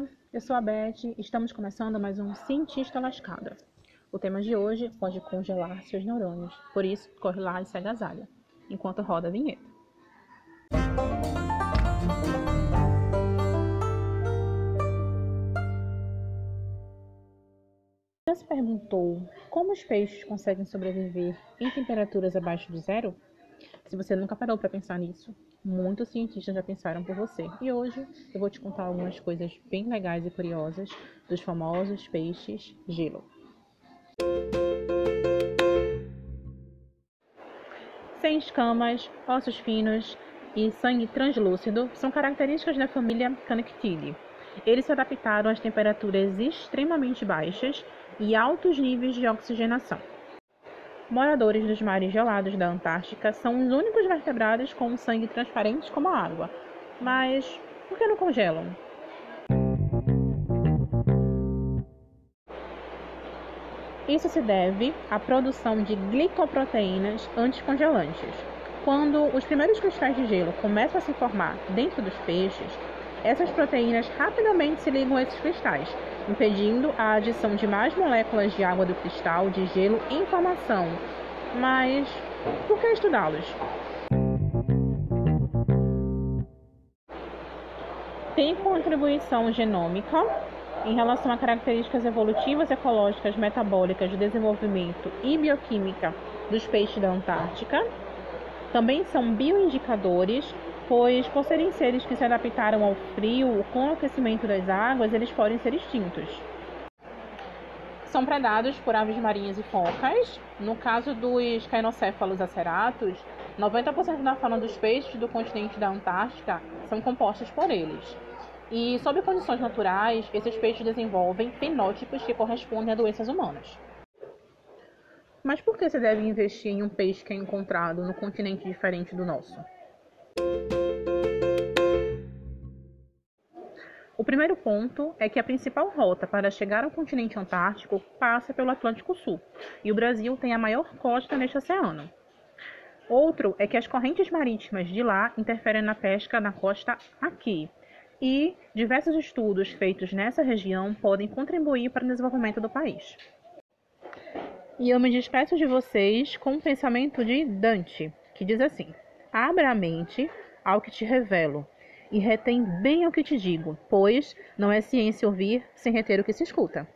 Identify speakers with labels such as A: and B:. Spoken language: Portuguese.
A: Olá, eu sou a Beth e estamos começando mais um Cientista Lascada. O tema de hoje pode congelar seus neurônios, por isso corre lá e segue a Zalha, enquanto roda a vinheta. Já se perguntou como os peixes conseguem sobreviver em temperaturas abaixo de zero? Se você nunca parou para pensar nisso, muitos cientistas já pensaram por você. E hoje eu vou te contar algumas coisas bem legais e curiosas dos famosos peixes gelo. Sem escamas, ossos finos e sangue translúcido são características da família Cannectidae. Eles se adaptaram às temperaturas extremamente baixas e altos níveis de oxigenação. Moradores dos mares gelados da Antártica são os únicos vertebrados com sangue transparente como a água. Mas por que não congelam? Isso se deve à produção de glicoproteínas anticongelantes. Quando os primeiros cristais de gelo começam a se formar dentro dos peixes, essas proteínas rapidamente se ligam a esses cristais, impedindo a adição de mais moléculas de água do cristal de gelo em formação. Mas por que estudá-los? Tem contribuição genômica em relação a características evolutivas, ecológicas, metabólicas, de desenvolvimento e bioquímica dos peixes da Antártica. Também são bioindicadores pois por serem seres que se adaptaram ao frio com o aquecimento das águas, eles podem ser extintos. São predados por aves marinhas e focas. No caso dos cainocéfalos aceratus, 90% da fauna dos peixes do continente da Antártica são compostos por eles. E, sob condições naturais, esses peixes desenvolvem fenótipos que correspondem a doenças humanas. Mas por que você deve investir em um peixe que é encontrado no continente diferente do nosso? Primeiro ponto é que a principal rota para chegar ao continente antártico passa pelo Atlântico Sul, e o Brasil tem a maior costa neste oceano. Outro é que as correntes marítimas de lá interferem na pesca na costa aqui, e diversos estudos feitos nessa região podem contribuir para o desenvolvimento do país. E eu me despeço de vocês com um pensamento de Dante, que diz assim: Abra a mente ao que te revelo e retém bem o que te digo, pois não é ciência ouvir sem reter o que se escuta.